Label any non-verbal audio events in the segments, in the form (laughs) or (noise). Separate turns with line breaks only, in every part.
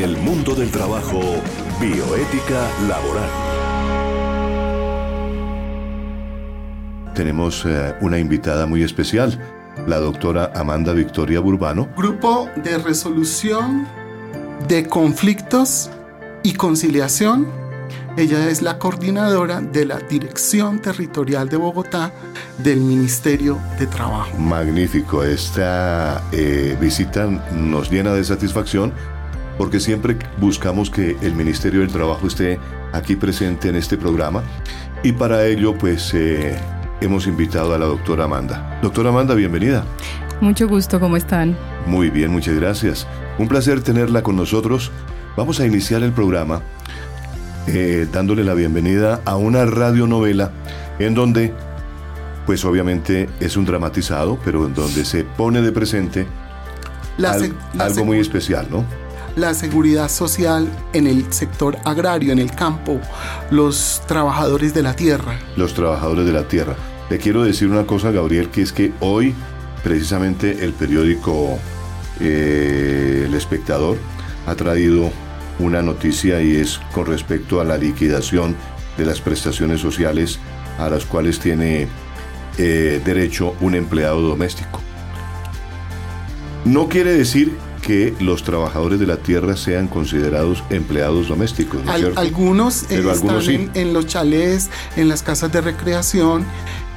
En el mundo del trabajo, bioética laboral.
Tenemos eh, una invitada muy especial, la doctora Amanda Victoria Burbano.
Grupo de resolución de conflictos y conciliación. Ella es la coordinadora de la Dirección Territorial de Bogotá del Ministerio de Trabajo.
Magnífico, esta eh, visita nos llena de satisfacción porque siempre buscamos que el Ministerio del Trabajo esté aquí presente en este programa y para ello pues eh, hemos invitado a la doctora Amanda. Doctora Amanda, bienvenida.
Mucho gusto, ¿cómo están?
Muy bien, muchas gracias. Un placer tenerla con nosotros. Vamos a iniciar el programa eh, dándole la bienvenida a una radionovela en donde, pues obviamente es un dramatizado, pero en donde se pone de presente algo muy especial, ¿no?
La seguridad social en el sector agrario, en el campo, los trabajadores de la tierra.
Los trabajadores de la tierra. Le quiero decir una cosa, Gabriel, que es que hoy precisamente el periódico eh, El Espectador ha traído una noticia y es con respecto a la liquidación de las prestaciones sociales a las cuales tiene eh, derecho un empleado doméstico. No quiere decir que los trabajadores de la tierra sean considerados empleados domésticos.
algunos están en, los chalés, en las casas de recreación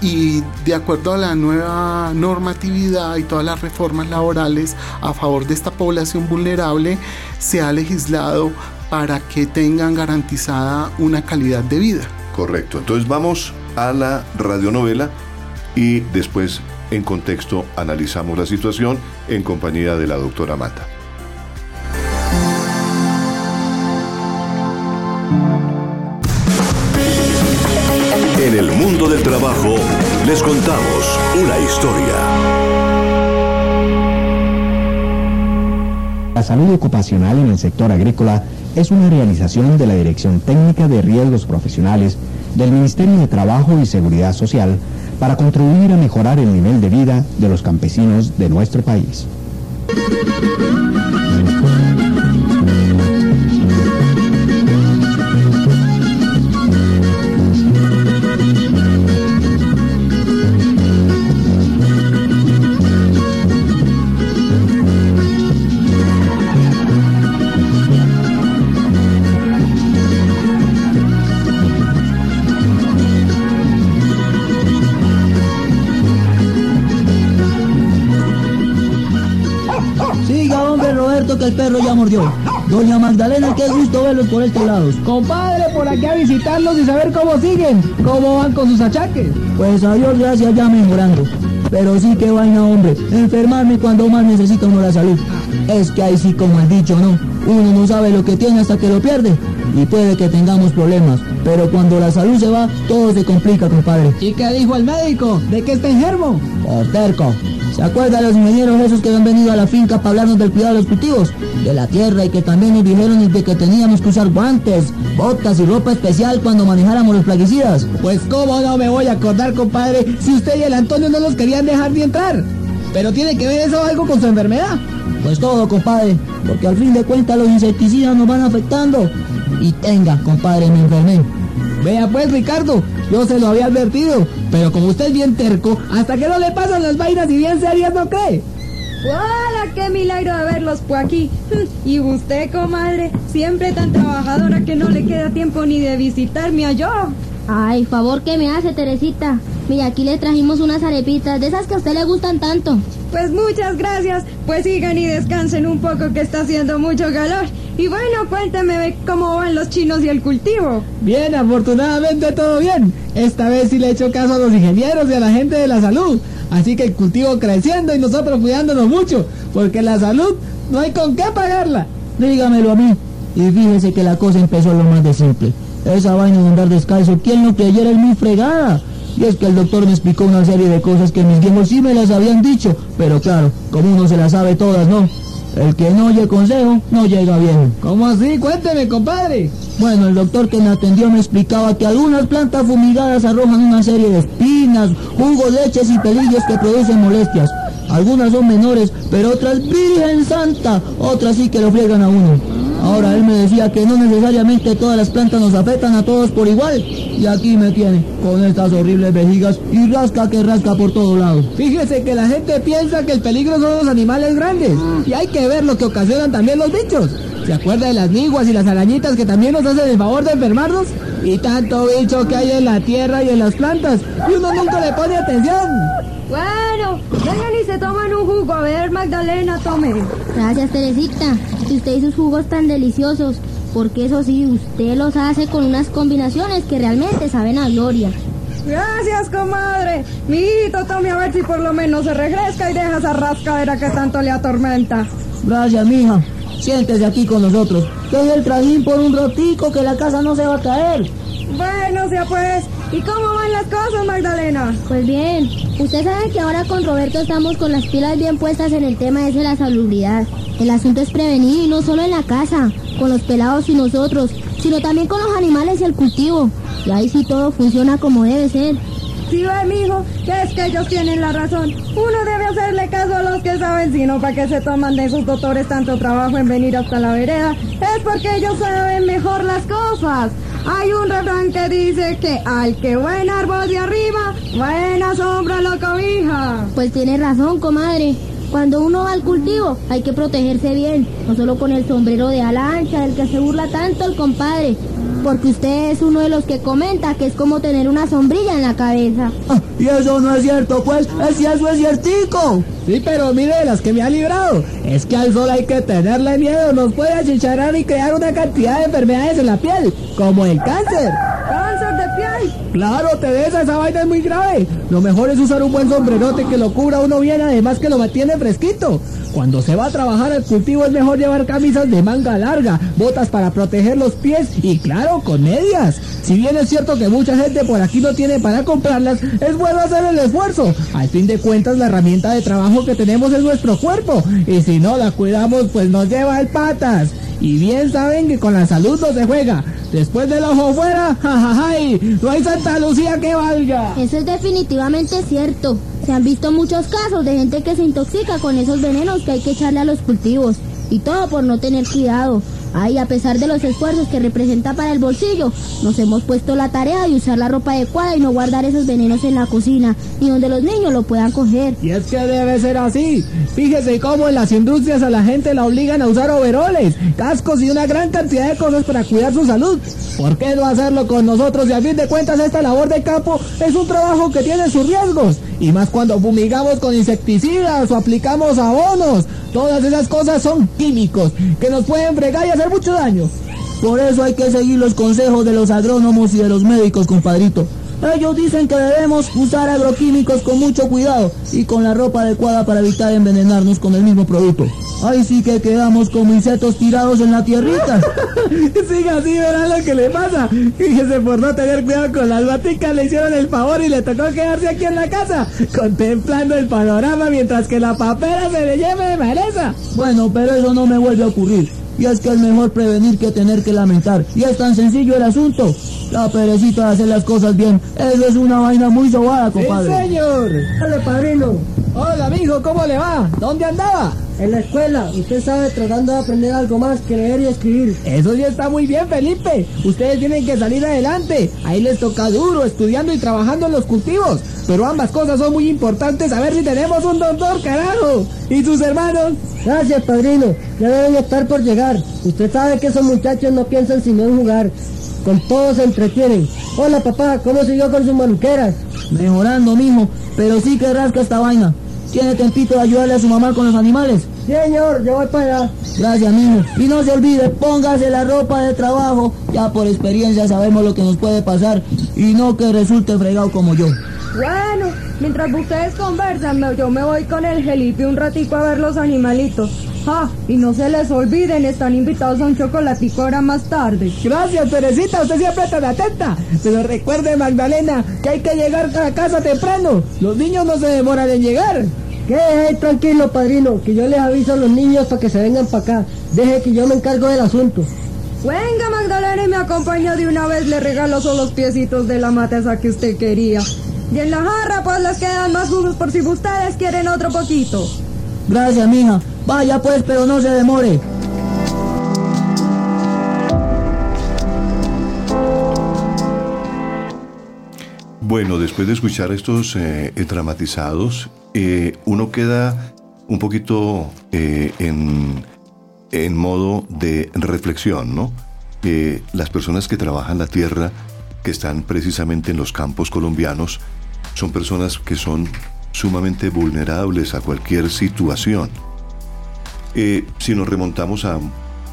y de acuerdo a la nueva normatividad y todas las reformas laborales a favor de esta población vulnerable, se ha legislado para que tengan garantizada una calidad de vida.
Correcto. Entonces vamos a la radionovela y después en contexto analizamos la situación en compañía de la doctora Mata.
En el mundo del trabajo les contamos una historia.
La salud ocupacional en el sector agrícola es una realización de la Dirección Técnica de Riesgos Profesionales del Ministerio de Trabajo y Seguridad Social para contribuir a mejorar el nivel de vida de los campesinos de nuestro país.
El perro ya mordió. Doña Magdalena, qué gusto verlos por estos lados.
Compadre, por aquí a visitarlos y saber cómo siguen, cómo van con sus achaques.
Pues a Dios gracias ya mejorando. Pero sí que vaina, hombre, enfermarme cuando más necesito uno la salud. Es que ahí sí, como el dicho, ¿no? Uno no sabe lo que tiene hasta que lo pierde. Y puede que tengamos problemas, pero cuando la salud se va, todo se complica, compadre.
¿Y qué dijo el médico? ¿De qué está enfermo?
Por terco. ¿Se acuerdan los ingenieros esos que han venido a la finca para hablarnos del cuidado de los cultivos? De la tierra y que también nos dijeron de que teníamos que usar guantes, botas y ropa especial cuando manejáramos los plaguicidas.
Pues cómo no me voy a acordar, compadre, si usted y el Antonio no los querían dejar ni entrar. Pero tiene que ver eso algo con su enfermedad.
Pues todo, compadre, porque al fin de cuentas los insecticidas nos van afectando. Y tenga, compadre, me enfermé.
Vea pues, Ricardo, yo se lo había advertido, pero como usted es bien terco, hasta que no le pasan las vainas y bien serias no cree.
¡Hola! ¡Qué milagro de verlos por aquí! (laughs) Y usted, comadre, siempre tan trabajadora que no le queda tiempo ni de visitarme a yo.
Ay, favor que me hace, Teresita. Mira, aquí le trajimos unas arepitas, de esas que a usted le gustan tanto.
Pues muchas gracias. Pues sigan y descansen un poco que está haciendo mucho calor. Y bueno, cuénteme cómo van los chinos y el cultivo.
Bien, afortunadamente todo bien. Esta vez sí le he hecho caso a los ingenieros y a la gente de la salud. Así que el cultivo creciendo y nosotros cuidándonos mucho. Porque la salud no hay con qué pagarla.
Dígamelo a mí. Y fíjese que la cosa empezó lo más de simple. Esa vaina de andar descalzo, ¿quién no creyera es muy fregada? Y es que el doctor me explicó una serie de cosas que mis viejos sí me las habían dicho, pero claro, como uno se las sabe todas, ¿no? El que no oye consejo, no llega bien.
¿Cómo así? Cuénteme, compadre.
Bueno, el doctor que me atendió me explicaba que algunas plantas fumigadas arrojan una serie de espinas, jugos, leches y pelillos que producen molestias. Algunas son menores, pero otras, Virgen Santa, otras sí que lo friegan a uno. Ahora él me decía que no necesariamente todas las plantas nos afectan a todos por igual. Y aquí me tiene, con estas horribles vejigas y rasca que rasca por todos lados.
Fíjese que la gente piensa que el peligro son los animales grandes. Y hay que ver lo que ocasionan también los bichos. ¿Se acuerda de las niguas y las arañitas que también nos hacen el favor de enfermarnos? Y tanto bicho que hay en la tierra y en las plantas. Y uno nunca le pone atención.
Bueno, vengan y se toman un jugo. A ver, Magdalena, tome.
Gracias, Teresita. Y usted y sus jugos tan deliciosos. Porque eso sí, usted los hace con unas combinaciones que realmente saben a gloria.
Gracias, comadre. Mijito, tome a ver si por lo menos se regresa y deja esa rascadera que tanto le atormenta.
Gracias, mija. Siéntese aquí con nosotros. Deje el trajín por un rotico que la casa no se va a caer.
Bueno, sea pues. ¿Y cómo van las cosas, Magdalena?
Pues bien. Usted sabe que ahora con Roberto estamos con las pilas bien puestas en el tema ese de la salubridad. El asunto es prevenir y no solo en la casa, con los pelados y nosotros, sino también con los animales y el cultivo. Y ahí sí todo funciona como debe ser.
Sí, que es que ellos tienen la razón. Uno debe hacerle caso a los que saben, sino para que se toman de sus doctores tanto trabajo en venir hasta la vereda. Es porque ellos saben mejor las cosas. Hay un refrán que dice que al que buen árbol de arriba, buena sombra lo cobija.
Pues tiene razón, comadre. Cuando uno va al cultivo hay que protegerse bien, no solo con el sombrero de ala ancha del que se burla tanto el compadre, porque usted es uno de los que comenta que es como tener una sombrilla en la cabeza.
Ah, y eso no es cierto, pues, es si eso es ciertico.
Sí, pero mire de las que me ha librado. Es que al sol hay que tenerle miedo, nos puede achicharar y crear una cantidad de enfermedades en la piel, como el cáncer.
¿Cáncer de piel?
Claro, Teresa, esa vaina es muy grave. Lo mejor es usar un buen sombrerote que lo cubra uno bien, además que lo mantiene fresquito. Cuando se va a trabajar al cultivo es mejor llevar camisas de manga larga, botas para proteger los pies y claro, con medias. Si bien es cierto que mucha gente por aquí no tiene para comprarlas, es bueno hacer el esfuerzo. Al fin de cuentas, la herramienta de trabajo que tenemos es nuestro cuerpo. Y si no la cuidamos, pues nos lleva al patas. Y bien saben que con la salud no se juega. Después del ojo fuera, (laughs) jajaja, no hay Santa Lucía que valga.
Eso es definitivamente cierto. Se han visto muchos casos de gente que se intoxica con esos venenos que hay que echarle a los cultivos. Y todo por no tener cuidado. Ay, a pesar de los esfuerzos que representa para el bolsillo, nos hemos puesto la tarea de usar la ropa adecuada y no guardar esos venenos en la cocina, ni donde los niños lo puedan coger.
Y es que debe ser así. Fíjese cómo en las industrias a la gente la obligan a usar overoles, cascos y una gran cantidad de cosas para cuidar su salud. ¿Por qué no hacerlo con nosotros? Y a fin de cuentas esta labor de campo es un trabajo que tiene sus riesgos. Y más cuando fumigamos con insecticidas o aplicamos abonos. Todas esas cosas son químicos que nos pueden fregar y hacer mucho daño.
Por eso hay que seguir los consejos de los agrónomos y de los médicos, compadrito. Ellos dicen que debemos usar agroquímicos con mucho cuidado y con la ropa adecuada para evitar envenenarnos con el mismo producto. Ahí sí que quedamos como insectos tirados en la tierrita. (laughs)
Siga así, verán lo que le pasa. Fíjese, por no tener cuidado con las baticas, le hicieron el favor y le tocó quedarse aquí en la casa, contemplando el panorama mientras que la papera se le lleve de maleza.
Bueno, pero eso no me vuelve a ocurrir. Y es que es mejor prevenir que tener que lamentar. Y es tan sencillo el asunto. La perecita de hacer las cosas bien. Eso es una vaina muy sobada, compadre.
¡Sí, señor!
Hola, padrino.
Hola, amigo, ¿cómo le va? ¿Dónde andaba?
En la escuela, usted sabe, tratando de aprender algo más que leer y escribir.
Eso sí está muy bien, Felipe. Ustedes tienen que salir adelante. Ahí les toca duro, estudiando y trabajando en los cultivos. Pero ambas cosas son muy importantes. A ver si tenemos un doctor, carajo. ¿Y sus hermanos?
Gracias, padrino. Ya deben estar por llegar. Usted sabe que esos muchachos no piensan sino en jugar. Con todos se entretienen. Hola, papá, ¿cómo siguió con sus manuqueras?
Mejorando, mijo, pero sí que rasca esta vaina. ¿Tiene tempito de ayudarle a su mamá con los animales?
Señor, yo voy para allá.
Gracias, mijo. Y no se olvide, póngase la ropa de trabajo. Ya por experiencia sabemos lo que nos puede pasar. Y no que resulte fregado como yo.
Bueno, mientras ustedes conversan, yo me voy con el Gelipe un ratico a ver los animalitos. Ah, y no se les olviden, están invitados a un chocolatico ahora más tarde.
Gracias, Teresita, usted siempre tan atenta. Pero recuerde, Magdalena, que hay que llegar a casa temprano. Los niños no se demoran en llegar.
Quede tranquilo, padrino, que yo les aviso a los niños para que se vengan para acá. Deje que yo me encargo del asunto.
Venga, Magdalena, y me acompaña de una vez. Le regalo solo los piecitos de la mata esa que usted quería. Y en la jarra pues les quedan más jugos por si ustedes quieren otro poquito.
Gracias, mija. Vaya pues, pero no se demore.
Bueno, después de escuchar estos eh, eh dramatizados, eh, uno queda un poquito eh, en, en, modo de reflexión, ¿no? Eh, las personas que trabajan la tierra que están precisamente en los campos colombianos, son personas que son sumamente vulnerables a cualquier situación. si nos remontamos a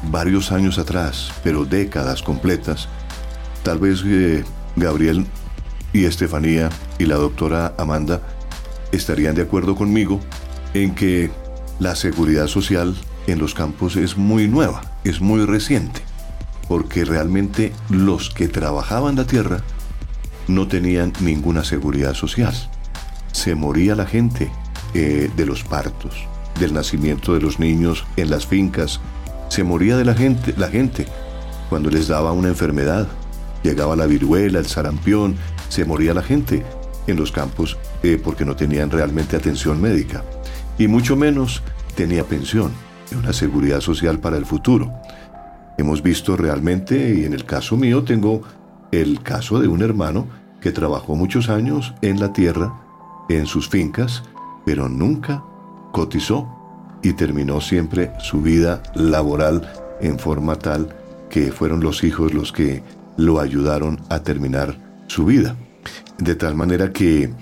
varios años atrás, pero décadas completas, tal vez Gabriel y Estefanía y la doctora Amanda estarían de acuerdo conmigo en que la seguridad social en los campos es muy nueva, es muy reciente, porque realmente los que trabajaban la tierra no tenían ninguna seguridad social. Se moría la gente eh, de los partos, del nacimiento de los niños en las fincas, se moría de la gente, la gente cuando les daba una enfermedad. Llegaba la viruela, el sarampión, se moría la gente en los campos eh, porque no tenían realmente atención médica y mucho menos tenía pensión y una seguridad social para el futuro. Hemos visto realmente, y en el caso mío tengo el caso de un hermano que trabajó muchos años en la tierra, en sus fincas, pero nunca cotizó y terminó siempre su vida laboral en forma tal que fueron los hijos los que lo ayudaron a terminar su vida. De tal manera que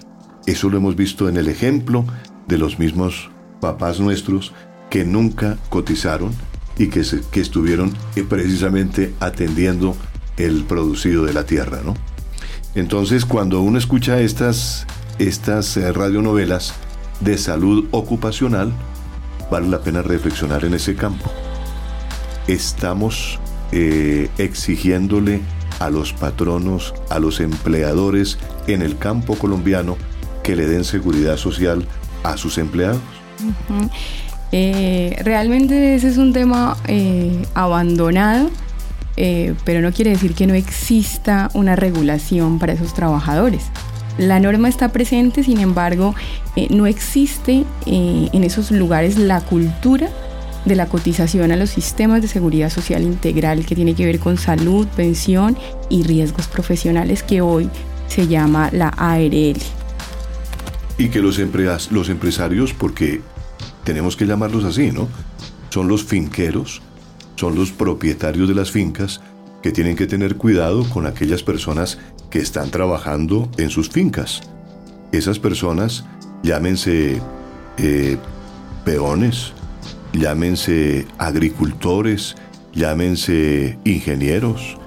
eso lo hemos visto en el ejemplo de los mismos papás nuestros que nunca cotizaron y que, que estuvieron eh, precisamente atendiendo el producido de la tierra, ¿no? Entonces, cuando uno escucha estas, estas eh, radionovelas de salud ocupacional, vale la pena reflexionar en ese campo. Estamos eh, exigiéndole a los patronos, a los empleadores en el campo colombiano que le den seguridad social a sus empleados?
Eh, realmente ese es un tema eh, abandonado, eh, pero no quiere decir que no exista una regulación para esos trabajadores. La norma está presente, sin embargo, no existe en esos lugares la cultura de la cotización a los sistemas de seguridad social integral que tiene que ver con salud, pensión y riesgos profesionales que hoy se llama la ARL.
Y que los, los empresarios, porque tenemos que llamarlos así, ¿no? Son los finqueros, son los propietarios de las fincas que tienen que tener cuidado con aquellas personas que están trabajando en sus fincas. Esas personas, llámense eh, peones, llámense agricultores, llámense ingenieros,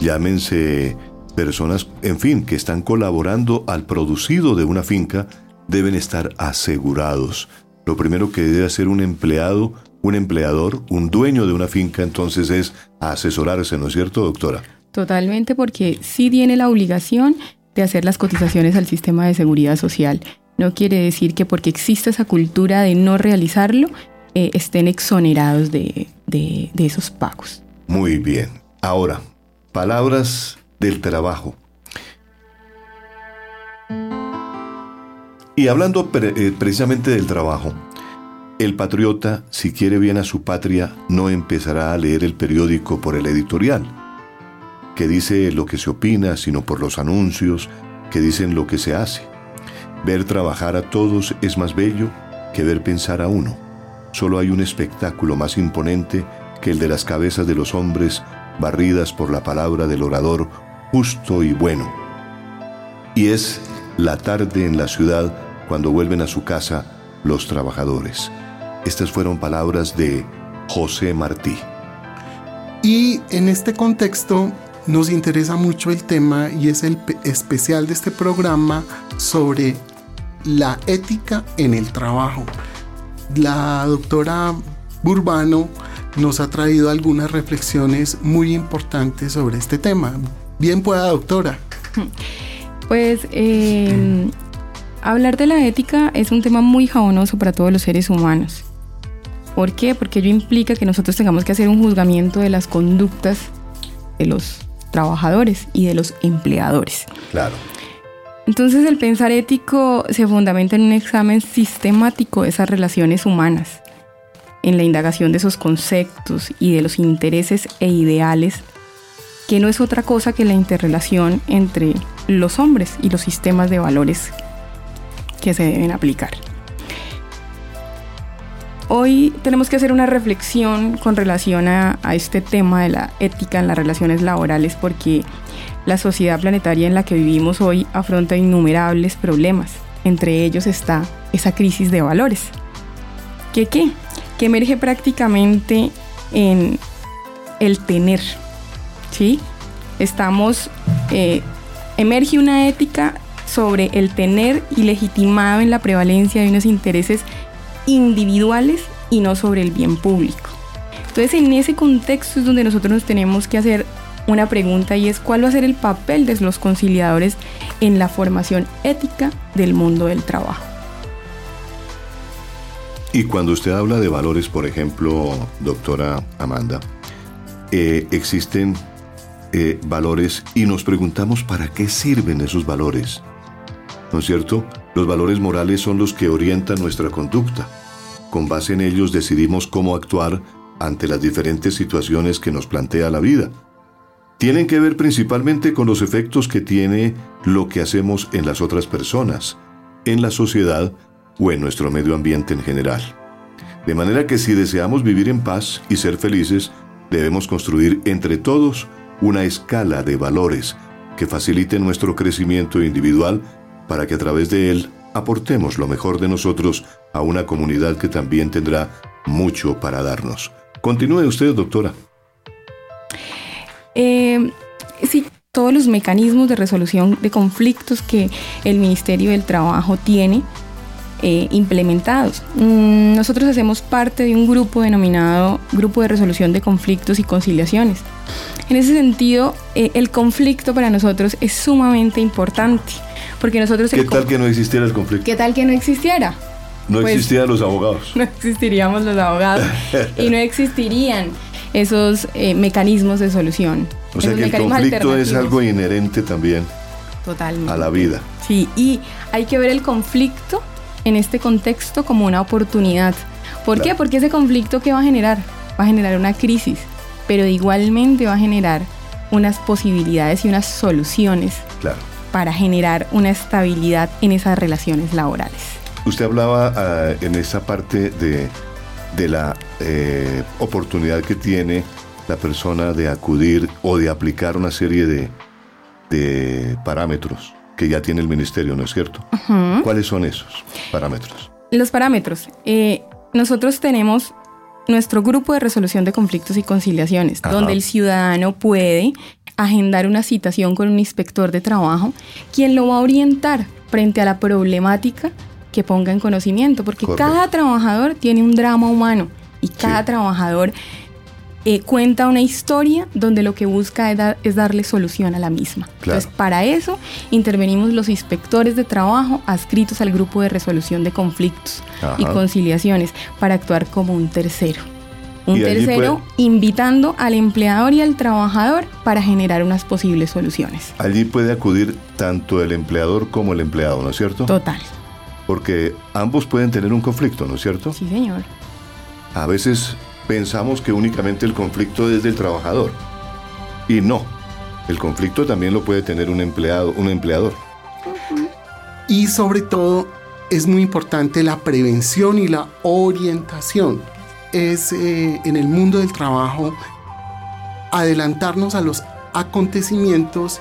llámense personas, en fin, que están colaborando al producido de una finca, deben estar asegurados. Lo primero que debe hacer un empleado, un empleador, un dueño de una finca, entonces es asesorarse, ¿no es cierto, doctora?
Totalmente, porque sí tiene la obligación de hacer las cotizaciones al sistema de seguridad social. No quiere decir que porque existe esa cultura de no realizarlo, eh, estén exonerados de, de esos pagos.
Muy bien. Ahora, palabras del trabajo. Y hablando eh, precisamente del trabajo, el patriota, si quiere bien a su patria, no empezará a leer el periódico por el editorial, que dice lo que se opina, sino por los anuncios que dicen lo que se hace. Ver trabajar a todos es más bello que ver pensar a uno. Solo hay un espectáculo más imponente que el de las cabezas de los hombres barridas por la palabra del orador justo y bueno. Y es la tarde en la ciudad cuando vuelven a su casa los trabajadores. Estas fueron palabras de José Martí.
Y en este contexto nos interesa mucho el tema y es el especial de este programa sobre la ética en el trabajo la doctora Burbano nos ha traído algunas reflexiones muy importantes sobre este tema. Bien pueda, doctora.
Pues em, hablar de la ética es un tema muy jabonoso para todos los seres humanos. ¿Por qué? Porque ello implica que nosotros tengamos que hacer un juzgamiento de las conductas de los trabajadores y de los empleadores.
Claro.
Entonces el pensar ético se fundamenta en un examen sistemático de esas relaciones humanas, en la indagación de esos conceptos y de los intereses e ideales que no es otra cosa que la interrelación entre los hombres y los sistemas de valores que se deben aplicar. Hoy tenemos que hacer una reflexión con relación a, este tema de la ética en las relaciones laborales porque la sociedad planetaria en la que vivimos hoy afronta innumerables problemas. Entre ellos está esa crisis de valores. ¿Qué qué? Que emerge prácticamente en el tener. ¿Sí? Estamos... Eh, emerge una ética sobre el tener y legitimado en la prevalencia de unos intereses individuales y no sobre el bien público. Entonces en ese contexto es donde nosotros nos tenemos que hacer una pregunta y es cuál va a ser el papel de los conciliadores en la formación ética del mundo del trabajo.
Y cuando usted habla de valores, por ejemplo, doctora Amanda, eh, existen eh, valores y nos preguntamos para qué sirven esos valores. ¿No es cierto? Los valores morales son los que orientan nuestra conducta. Con base en ellos decidimos cómo actuar ante las diferentes situaciones que nos plantea la vida. Tienen que ver principalmente con los efectos que tiene lo que hacemos en las otras personas, en la sociedad o en nuestro medio ambiente en general. De manera que si deseamos vivir en paz y ser felices, debemos construir entre todos una escala de valores que facilite nuestro crecimiento individual para que a través de él aportemos lo mejor de nosotros a una comunidad que también tendrá mucho para darnos. Continúe usted, doctora.
Eh, sí, todos los mecanismos de resolución de conflictos que el Ministerio del Trabajo tiene eh, implementados. Mm, nosotros hacemos parte de un grupo denominado Grupo de Resolución de Conflictos y Conciliaciones. En ese sentido, eh, el conflicto para nosotros es sumamente importante porque nosotros...
¿Qué tal que no existiera el conflicto?
¿Qué tal que no existiera?
No pues, existían los abogados. (laughs)
No existiríamos los abogados y no existirían esos eh, mecanismos de solución.
O sea que el conflicto es algo inherente también
Totalmente.
a la vida.
Sí, y hay que ver el conflicto en este contexto como una oportunidad. ¿Por qué? Porque ese conflicto que va a generar? Va a generar una crisis, pero igualmente va a generar unas posibilidades y unas soluciones
claro
para generar una estabilidad en esas relaciones laborales.
Usted hablaba ah, en esa parte de, la eh, oportunidad que tiene la persona de acudir o de aplicar una serie de, parámetros que ya tiene el ministerio, ¿no es cierto? ¿Cuáles son esos parámetros?
Los parámetros. Eh, nosotros tenemos nuestro grupo de resolución de conflictos y conciliaciones, donde el ciudadano puede agendar una citación con un inspector de trabajo, quien lo va a orientar frente a la problemática que ponga en conocimiento, porque cada trabajador tiene un drama humano y cada trabajador eh, cuenta una historia donde lo que busca es, darle solución a la misma. Entonces, para eso intervenimos los inspectores de trabajo adscritos al grupo de resolución de conflictos y conciliaciones para actuar como un tercero. Un tercero invitando al empleador y al trabajador para generar unas posibles soluciones.
Allí puede acudir tanto el empleador como el empleado, ¿no es cierto?
Total.
Porque ambos pueden tener un conflicto, ¿no es cierto?
Sí, señor.
A veces pensamos que únicamente el conflicto es del trabajador. Y no. El conflicto también lo puede tener un empleado, un empleador.
Y sobre todo es muy importante la prevención y la orientación es eh, en el mundo del trabajo adelantarnos a los acontecimientos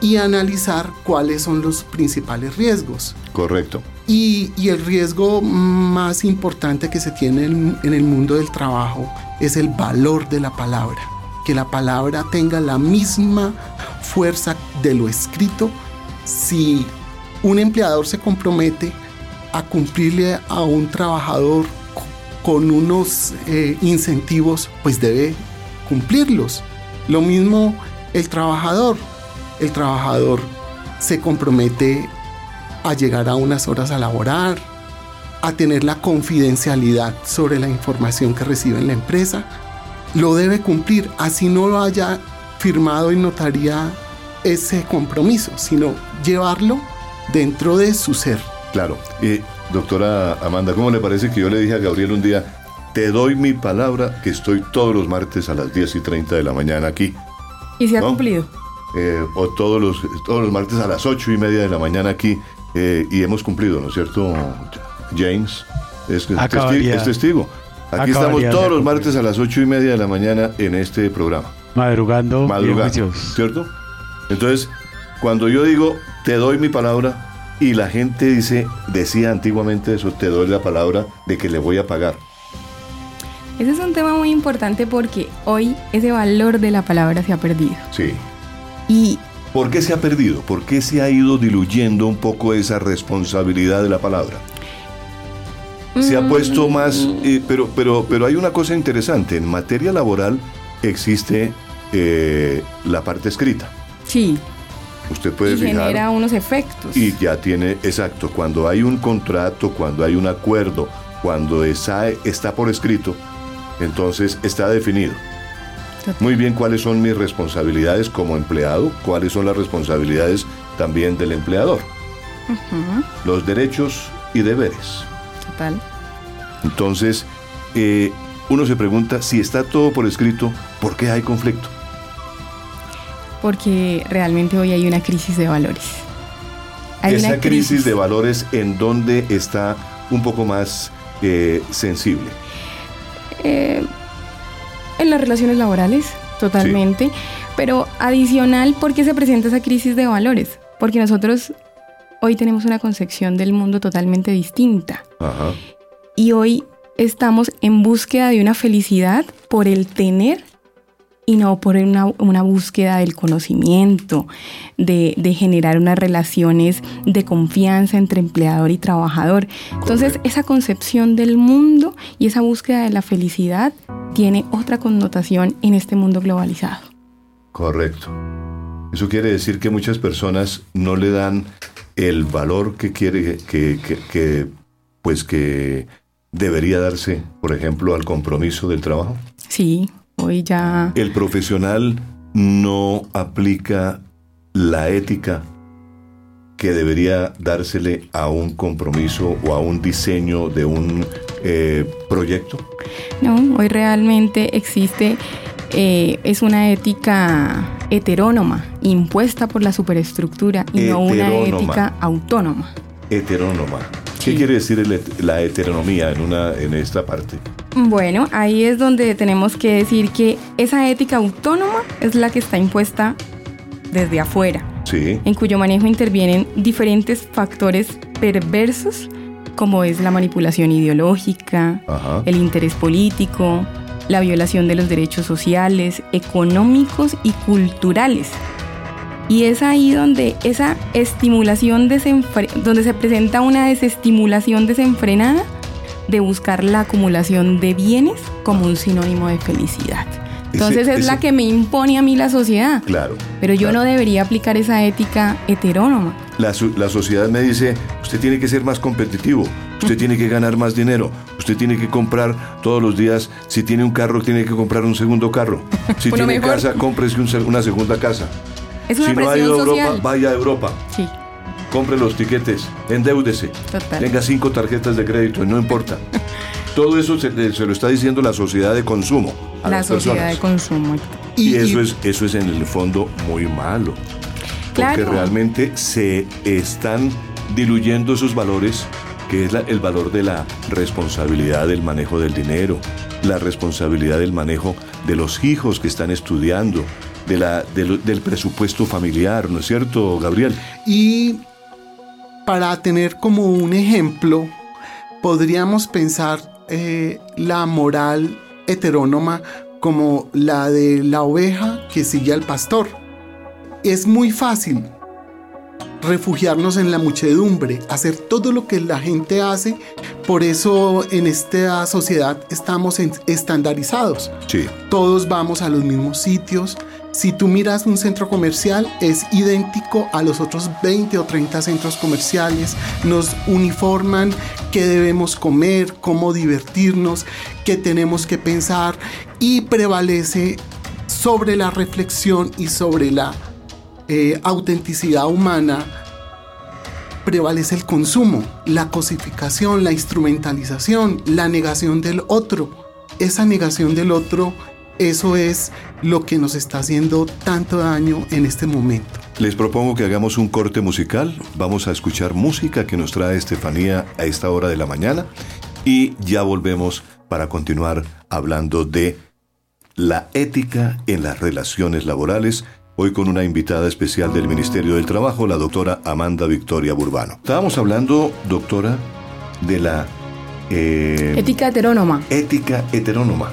y analizar cuáles son los principales riesgos.
Correcto.
Y, el riesgo más importante que se tiene en, en el mundo del trabajo es el valor de la palabra. Que la palabra tenga la misma fuerza de lo escrito si un empleador se compromete a cumplirle a un trabajador con unos eh, incentivos, pues debe cumplirlos. Lo mismo el trabajador. El trabajador se compromete a llegar a unas horas a laborar, a tener la confidencialidad sobre la información que recibe en la empresa. Lo debe cumplir, así no lo haya firmado en notaría ese compromiso, sino llevarlo dentro de su ser.
Claro, y Doctora Amanda, ¿cómo le parece que yo le dije a Gabriel un día, te doy mi palabra que estoy todos los martes a las 10 y 30 de la mañana aquí
Y se ha cumplido.
Eh, o todos los, todos los martes a las ocho y media de la mañana aquí eh, y hemos cumplido, ¿no es cierto, James? Es, es testigo. Aquí estamos todos los martes a las ocho y media de la mañana en este programa.
Madrugando.
Madrugando. ¿Cierto? Entonces, cuando yo digo, te doy mi palabra, y la gente dice, decía antiguamente eso, te doy la palabra de que le voy a pagar.
Ese es un tema muy importante porque hoy ese valor de la palabra se ha perdido.
Sí.
Y
¿Por qué se ha perdido? ¿Por qué se ha ido diluyendo un poco esa responsabilidad de la palabra? Se ha puesto mm. más, eh, pero, pero, pero hay una cosa interesante, en materia laboral existe eh, la parte escrita.
Sí.
Usted puede
y genera unos efectos.
Y ya tiene, exacto, cuando hay un contrato, cuando hay un acuerdo, cuando está, está por escrito, entonces está definido. Muy bien, cuáles son mis responsabilidades como empleado, cuáles son las responsabilidades también del empleador. Los derechos y deberes.
Total.
Entonces, eh, uno se pregunta, si está todo por escrito, ¿por qué hay conflicto?
Porque realmente hoy hay una crisis de valores.
Esa crisis. de valores en donde está un poco más eh, sensible.
Eh, en las relaciones laborales, totalmente. Pero adicional, ¿por qué se presenta esa crisis de valores? Porque nosotros hoy tenemos una concepción del mundo totalmente distinta. Ajá. Y hoy estamos en búsqueda de una felicidad por el tener y no por una, búsqueda del conocimiento, de, generar unas relaciones de confianza entre empleador y trabajador. Entonces, esa concepción del mundo y esa búsqueda de la felicidad tiene otra connotación en este mundo globalizado.
Correcto. Eso quiere decir que muchas personas no le dan el valor que quiere que, que pues que debería darse, por ejemplo, al compromiso del trabajo?
Sí, hoy ya...
El profesional no aplica la ética que debería dársele a un compromiso o a un diseño de un eh, proyecto?
No, hoy realmente existe, eh, es una ética heterónoma, impuesta por la superestructura y no una ética autónoma.
Heterónoma. ¿Qué quiere decir la heteronomía en, una, en esta parte?
Bueno, ahí es donde tenemos que decir que esa ética autónoma es la que está impuesta desde afuera,
sí.
en cuyo manejo intervienen diferentes factores perversos como es la manipulación ideológica, el interés político, la violación de los derechos sociales, económicos y culturales y es ahí donde esa estimulación donde se presenta una desestimulación desenfrenada de buscar la acumulación de bienes como un sinónimo de felicidad. Entonces es la que me impone a mí la sociedad.
Claro.
Pero yo no debería aplicar esa ética heterónoma.
La, la, sociedad me dice, usted tiene que ser más competitivo, usted tiene que ganar más dinero, usted tiene que comprar todos los días, si tiene un carro, tiene que comprar un segundo carro. (laughs) Si tiene casa, cómprese una segunda casa
si no
ha ido
a
Europa, vaya a Europa.
Sí.
Compre los tiquetes, endeúdese.
Total.
Tenga cinco tarjetas de crédito, no importa. Todo eso se, lo está diciendo la sociedad de consumo.
la sociedad de consumo.
Y, eso, Es, eso es en el fondo muy malo. Porque realmente se están diluyendo esos valores, que es el valor de la responsabilidad del manejo del dinero, la responsabilidad del manejo de los hijos que están estudiando, de la, del presupuesto familiar, ¿no es cierto, Gabriel?
Y para tener como un ejemplo, podríamos pensar eh, la moral heterónoma como la de la oveja que sigue al pastor. Es muy fácil refugiarnos en la muchedumbre, hacer todo lo que la gente hace. Por eso en esta sociedad estamos estandarizados.
Sí.
Todos vamos a los mismos sitios, si tú miras un centro comercial, es idéntico a los otros 20 o 30 centros comerciales. Nos uniforman qué debemos comer, cómo divertirnos, qué tenemos que pensar y prevalece sobre la reflexión y sobre la eh, autenticidad humana prevalece el consumo, la cosificación, la instrumentalización, la negación del otro. Esa negación del otro eso es lo que nos está haciendo tanto daño en este momento.
Les propongo que hagamos un corte musical. Vamos a escuchar música que nos trae Estefanía a esta hora de la mañana y ya volvemos para continuar hablando de la ética en las relaciones laborales. Hoy con una invitada especial del Ministerio del Trabajo, la doctora Amanda Victoria Burbano. Estábamos hablando, doctora, de la...
Eh, ética heterónoma.
Ética heterónoma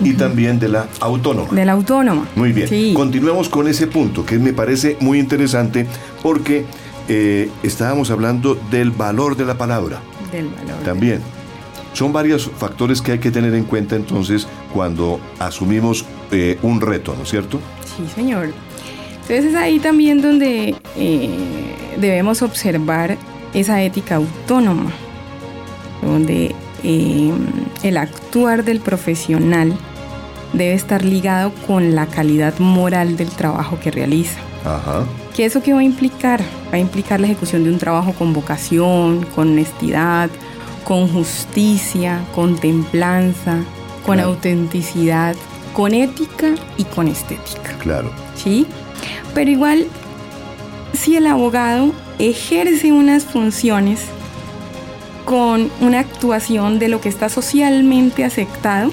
y también de la autónoma.
De la autónoma.
Muy bien. Continuemos con ese punto que me parece muy interesante porque eh, estábamos hablando del valor de la palabra.
Del valor.
También. Son varios factores que hay que tener en cuenta entonces cuando asumimos eh, un reto, ¿no es cierto?
Sí, señor. Entonces es ahí también donde eh, debemos observar esa ética autónoma, donde eh, el actuar del profesional debe estar ligado con la calidad moral del trabajo que realiza. Ajá. ¿Qué eso qué va a implicar? Va a implicar la ejecución de un trabajo con vocación, con honestidad, con justicia, con templanza, con autenticidad, con ética y con estética.
Claro.
¿Sí? Pero igual, si el abogado ejerce unas funciones con una actuación de lo que está socialmente aceptado,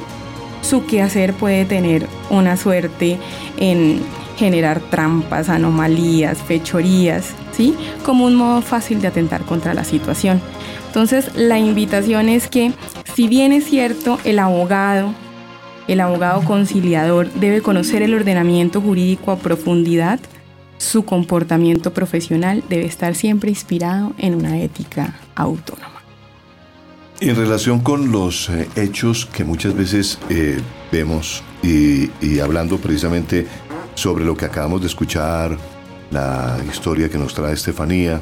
su quehacer puede tener una suerte en generar trampas, anomalías, fechorías, ¿sí? Como un modo fácil de atentar contra la situación. Entonces, la invitación es que, si bien es cierto, el abogado, el abogado conciliador debe conocer el ordenamiento jurídico a profundidad, su comportamiento profesional debe estar siempre inspirado en una ética autónoma.
En relación con los eh, hechos que muchas veces eh, vemos y, hablando precisamente sobre lo que acabamos de escuchar, la historia que nos trae Estefanía,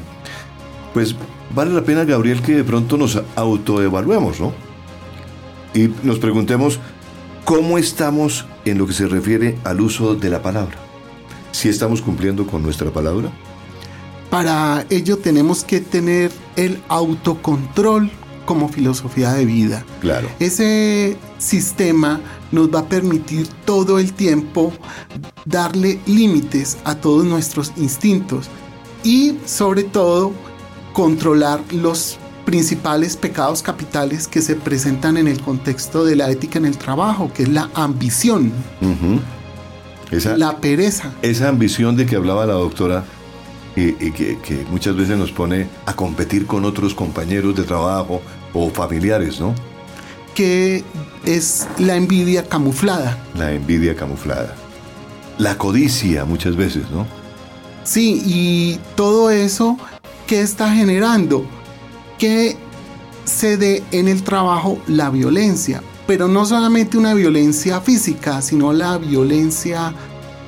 pues vale la pena, Gabriel, que de pronto nos autoevaluemos, ¿no? Y nos preguntemos cómo estamos en lo que se refiere al uso de la palabra. ¿Si estamos cumpliendo con nuestra palabra?
Para ello tenemos que tener el autocontrol como filosofía de vida.
Claro.
Ese sistema nos va a permitir todo el tiempo darle límites a todos nuestros instintos y sobre todo controlar los principales pecados capitales que se presentan en el contexto de la ética en el trabajo, que es la ambición, la pereza.
Esa ambición de que hablaba la doctora y, que, muchas veces nos pone a competir con otros compañeros de trabajo o familiares, ¿no?
Que es la envidia camuflada.
La envidia camuflada. La codicia muchas veces, ¿no?
Sí, y todo eso que está generando que se dé en el trabajo la violencia, pero no solamente una violencia física, sino la violencia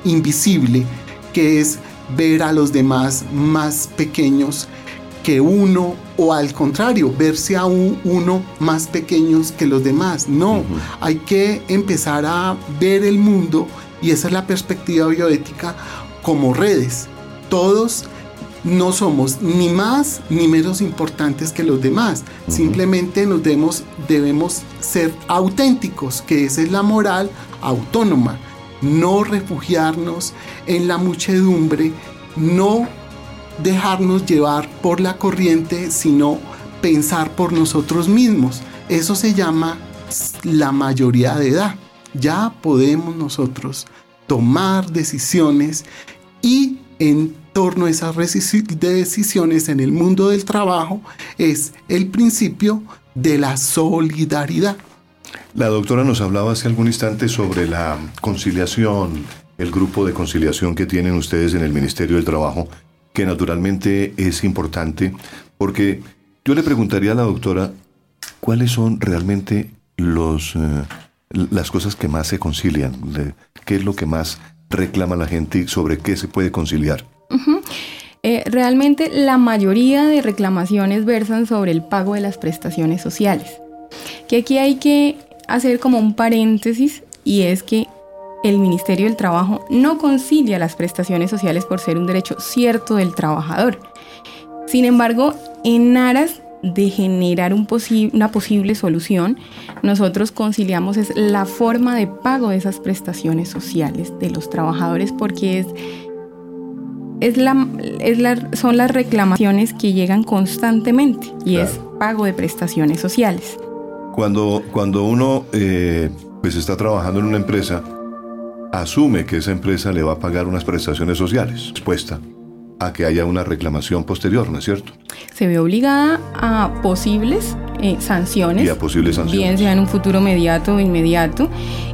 invisible, que es ver a los demás más pequeños que uno o al contrario, verse a uno más pequeños que los demás. No, hay que empezar a ver el mundo y esa es la perspectiva bioética como redes. Todos no somos ni más ni menos importantes que los demás. Simplemente nos debemos, debemos ser auténticos, que esa es la moral autónoma no refugiarnos en la muchedumbre, no dejarnos llevar por la corriente, sino pensar por nosotros mismos. Eso se llama la mayoría de edad. Ya podemos nosotros tomar decisiones y en torno a esas decisiones en el mundo del trabajo es el principio de la solidaridad.
La doctora nos hablaba hace algún instante sobre la conciliación, el grupo de conciliación que tienen ustedes en el Ministerio del Trabajo, que naturalmente es importante, porque yo le preguntaría a la doctora cuáles son realmente los, eh, las cosas que más se concilian, qué es lo que más reclama la gente y sobre qué se puede conciliar.
Eh, realmente la mayoría de reclamaciones versan sobre el pago de las prestaciones sociales. Que aquí hay que hacer como un paréntesis y es que el Ministerio del Trabajo no concilia las prestaciones sociales por ser un derecho cierto del trabajador. Sin embargo, en aras de generar un una posible solución, nosotros conciliamos es la forma de pago de esas prestaciones sociales de los trabajadores porque es, es la, es la, son las reclamaciones que llegan constantemente y es pago de prestaciones sociales.
Cuando, cuando uno eh, pues está trabajando en una empresa, asume que esa empresa le va a pagar unas prestaciones sociales, expuesta a que haya una reclamación posterior, ¿no es cierto?
Se ve obligada a posibles eh, sanciones,
y a posibles sanciones,
bien sea en un futuro inmediato o inmediato,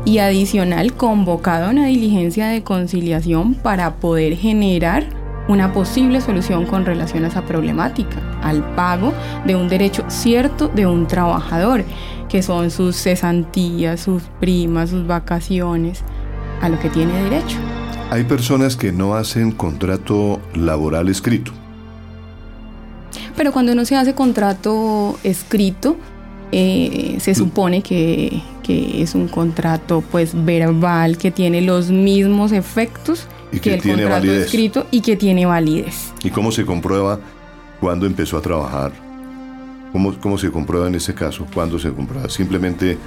y adicional convocado a una diligencia de conciliación para poder generar una posible solución con relación a esa problemática, al pago de un derecho cierto de un trabajador, que son sus cesantías, sus primas, sus vacaciones, a lo que tiene derecho.
Hay personas que no hacen contrato laboral escrito.
Pero cuando uno se hace contrato escrito, eh, se supone que, es un contrato pues verbal que tiene los mismos efectos
y que,
el
tiene
contrato
validez.
escrito y que tiene validez.
¿Y cómo se comprueba cuándo empezó a trabajar? ¿Cómo, ¿Cómo se comprueba en ese caso? ¿Cuándo se comprueba? ¿Simplemente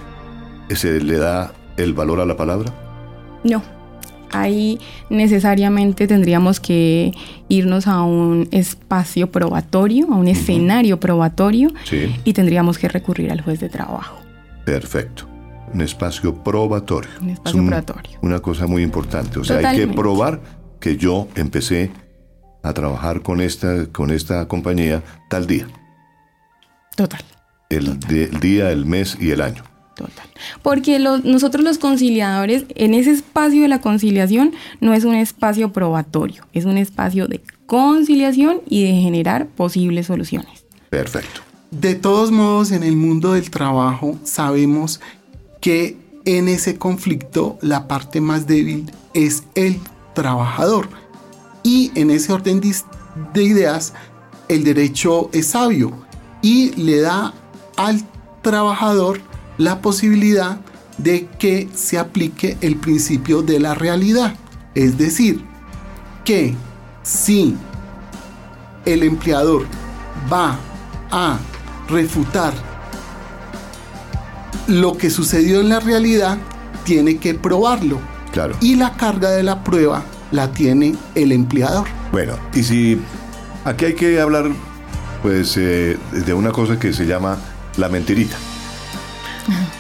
se le da el valor a la palabra?
No, ahí necesariamente tendríamos que irnos a un espacio probatorio, a un escenario probatorio y tendríamos que recurrir al juez de trabajo.
Perfecto. Un espacio probatorio.
Un espacio probatorio.
Una cosa muy importante. O sea, hay que probar que yo empecé a trabajar con esta, con esta compañía tal día.
Total.
El, el día, el mes y el año.
Total. Porque nosotros los conciliadores, en ese espacio de la conciliación, no es un espacio probatorio, es un espacio de conciliación y de generar posibles soluciones.
Perfecto.
De todos modos, en el mundo del trabajo sabemos que en ese conflicto la parte más débil es el trabajador. Y en ese orden de ideas, el derecho es sabio y le da al trabajador la posibilidad de que se aplique el principio de la realidad. Es decir, que si el empleador va a refutar lo que sucedió en la realidad, tiene que probarlo.
Claro.
Y la carga de la prueba la tiene el empleador.
Bueno, y si aquí hay que hablar pues eh, de una cosa que se llama la mentirita.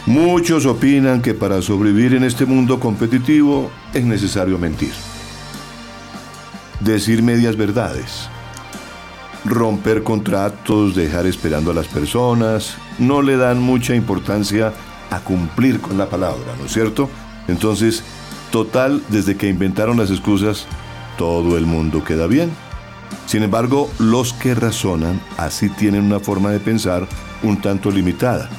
Muchos opinan que para sobrevivir en este mundo competitivo es necesario mentir. Decir medias verdades. Romper contratos, dejar esperando a las personas, no le dan mucha importancia a cumplir con la palabra, ¿no es cierto? Entonces, total, desde que inventaron las excusas, todo el mundo queda bien. Sin embargo, los que razonan así tienen una forma de pensar un tanto limitada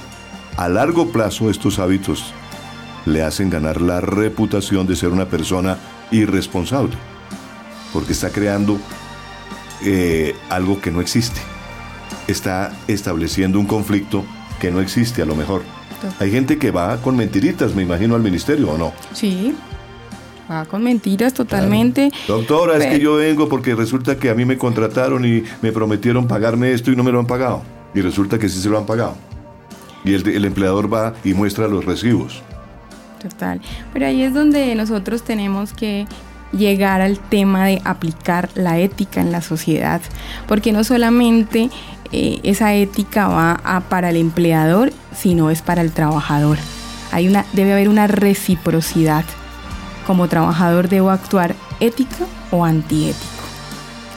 a largo plazo estos hábitos le hacen ganar la reputación de ser una persona irresponsable, porque está creando eh, algo que no existe, está estableciendo un conflicto que no existe a lo mejor. Hay gente que va con mentiritas, me imagino, al ministerio, ¿o no?
Sí, va con mentiras totalmente.
Doctora, es que yo vengo porque resulta que a mí me contrataron y me prometieron pagarme esto y no me lo han pagado. Y resulta que sí se lo han pagado y el, empleador va y muestra los recibos.
Total. Pero ahí es donde nosotros tenemos que llegar al tema de aplicar la ética en la sociedad, porque no solamente eh, esa ética va a para el empleador, sino es para el trabajador. Hay una, debe haber una reciprocidad. Como trabajador debo actuar ética o antiético.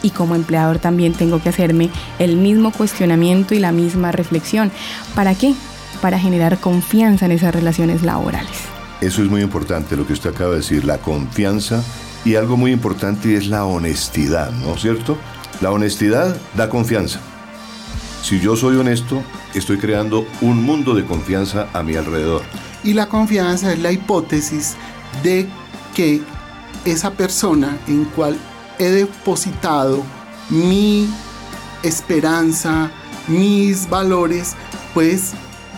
Y como empleador también tengo que hacerme el mismo cuestionamiento y la misma reflexión. ¿Para qué? Para generar confianza en esas relaciones laborales.
Eso es muy importante lo que usted acaba de decir, la confianza y algo muy importante es la honestidad, ¿no es cierto? La honestidad da confianza. Si yo soy honesto, estoy creando un mundo de confianza a mi alrededor.
Y la confianza es la hipótesis de que esa persona en cual he depositado mi esperanza, mis valores, pues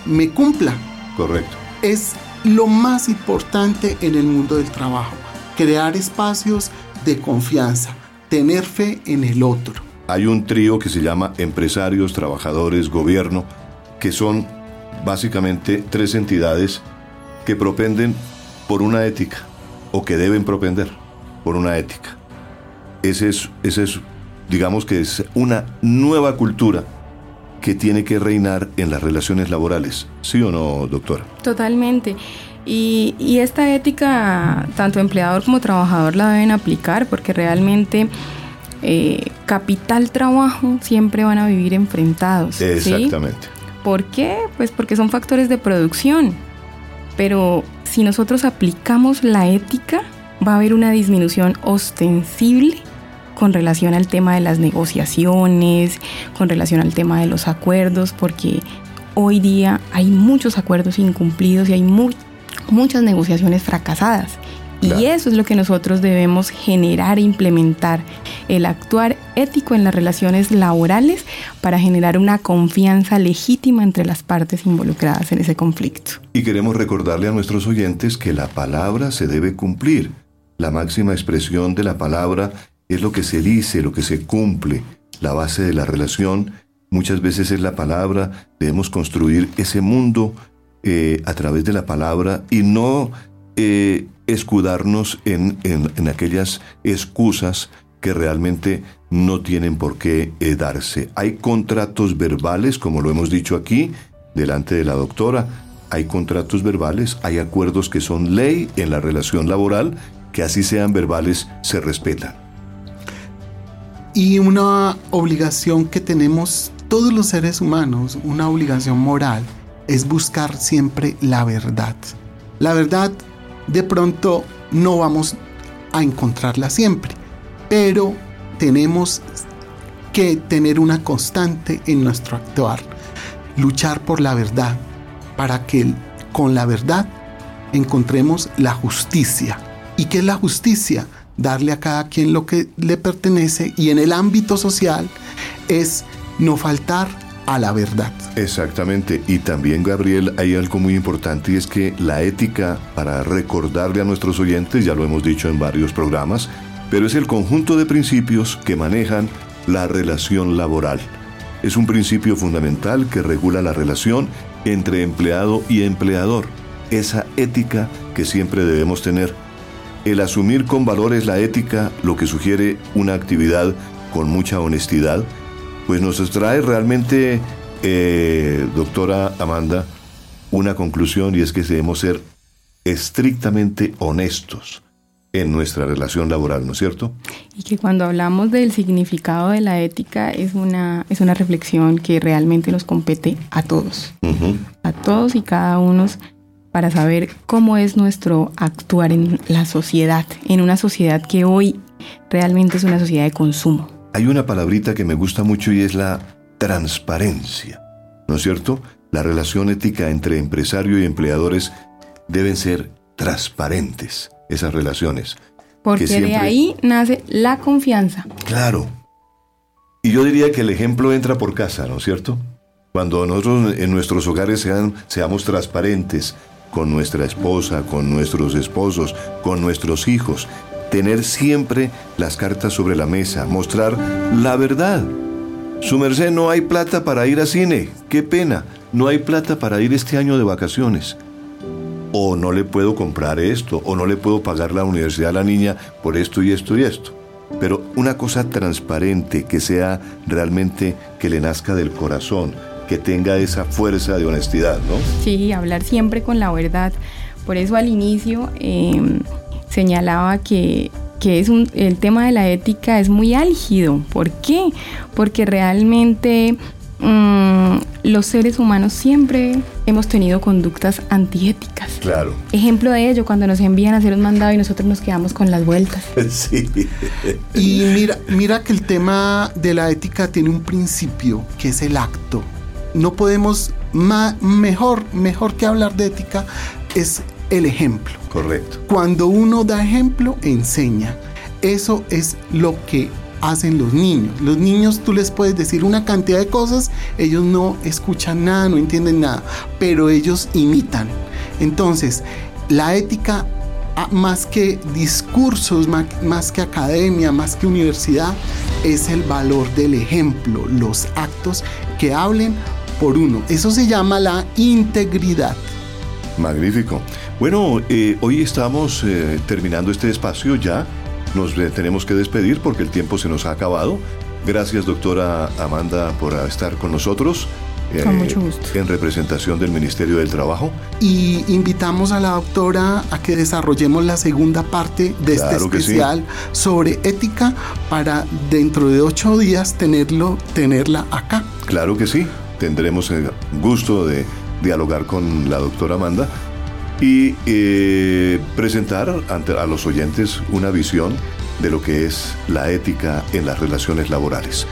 me cumpla.
Correcto.
Es lo más importante en el mundo del trabajo, crear espacios de confianza, tener fe en el otro.
hay un trío que se llama empresarios, trabajadores, gobierno, que son básicamente tres entidades que propenden por una ética o que deben propender por una ética. Ese es, ese es, digamos que es una nueva cultura que tiene que reinar en las relaciones laborales. ¿Sí o no, doctora?
Totalmente. Y, y, esta ética, tanto empleador como trabajador, la deben aplicar porque realmente eh, capital trabajo siempre van a vivir enfrentados.
Exactamente.
¿Por qué? Pues porque son factores de producción. Pero si nosotros aplicamos la ética, va a haber una disminución ostensible con relación al tema de las negociaciones, con relación al tema de los acuerdos, porque hoy día hay muchos acuerdos incumplidos y hay muchas negociaciones fracasadas. Y eso es lo que nosotros debemos generar e implementar, el actuar ético en las relaciones laborales para generar una confianza legítima entre las partes involucradas en ese conflicto.
Y queremos recordarle a nuestros oyentes que la palabra se debe cumplir. La máxima expresión de la palabra es lo que se dice, lo que se cumple. La base de la relación muchas veces es la palabra. Debemos construir ese mundo eh, a través de la palabra y no eh, escudarnos en, en, aquellas excusas que realmente no tienen por qué eh, darse. Hay contratos verbales, como lo hemos dicho aquí, delante de la doctora, hay contratos verbales, hay acuerdos que son ley en la relación laboral, que así sean verbales, se respetan.
Y una obligación que tenemos todos los seres humanos, una obligación moral, es buscar siempre la verdad. La verdad de pronto no vamos a encontrarla siempre, pero tenemos que tener una constante en nuestro actuar, luchar por la verdad, para que con la verdad encontremos la justicia. ¿Y qué es la justicia? Darle a cada quien lo que le pertenece y en el ámbito social es no faltar a la verdad.
Exactamente. Y también, Gabriel, hay algo muy importante y es que la ética, para recordarle a nuestros oyentes, ya lo hemos dicho en varios programas, pero es el conjunto de principios que manejan la relación laboral. Es un principio fundamental que regula la relación entre empleado y empleador. Esa ética que siempre debemos tener. El asumir con valores la ética, lo que sugiere una actividad con mucha honestidad, pues nos trae realmente, eh, doctora Amanda, una conclusión y es que debemos ser estrictamente honestos en nuestra relación laboral, ¿no es cierto?
Y que cuando hablamos del significado de la ética es una, es una reflexión que realmente nos compete a todos, a todos y cada uno para saber cómo es nuestro actuar en la sociedad, en una sociedad que hoy realmente es una sociedad de consumo.
Hay una palabrita que me gusta mucho y es la transparencia. ¿No es cierto? La relación ética entre empresario y empleadores deben ser transparentes, esas relaciones.
Porque de ahí nace la confianza.
Claro. Y yo diría que el ejemplo entra por casa, ¿no es cierto? Cuando nosotros en nuestros hogares sean, seamos transparentes con nuestra esposa, con nuestros esposos, con nuestros hijos, tener siempre las cartas sobre la mesa, mostrar la verdad. Su merced, no hay plata para ir a cine. Qué pena. No hay plata para ir este año de vacaciones. O no le puedo comprar esto, o no le puedo pagar la universidad a la niña por esto y esto y esto. Pero una cosa transparente, que sea realmente que le nazca del corazón, que tenga esa fuerza de honestidad, ¿no?
Sí, hablar siempre con la verdad. Por eso al inicio em, señalaba que, es un, el tema de la ética es muy álgido. ¿Por qué? Porque realmente mm, los seres humanos siempre hemos tenido conductas antiéticas.
Claro.
Ejemplo de ello, cuando nos envían a hacer un mandado y nosotros nos quedamos con las vueltas. (laughs)
Sí.
Y mira, mira que el tema de la ética tiene un principio, que es el acto. No podemos, mejor, mejor que hablar de ética, es el ejemplo.
Correcto.
Cuando uno da ejemplo, enseña. Eso es lo que hacen los niños. Los niños tú les puedes decir una cantidad de cosas, ellos no escuchan nada, no entienden nada, pero ellos imitan. Entonces, la ética, más que discursos, más que academia, más que universidad, es el valor del ejemplo, los actos que hablen por uno. Eso se llama la integridad.
Magnífico. Bueno, eh, hoy estamos eh, terminando este espacio ya. Nos eh, tenemos que despedir porque el tiempo se nos ha acabado. Gracias, doctora Amanda, por estar con nosotros.
Con mucho gusto.
En representación del Ministerio del Trabajo.
Y invitamos a la doctora a que desarrollemos la segunda parte de este especial sobre ética para dentro de ocho días tenerlo, tenerla acá.
Claro que sí. Tendremos el gusto de dialogar con la doctora Amanda y eh, presentar a los oyentes una visión de lo que es la ética en las relaciones laborales.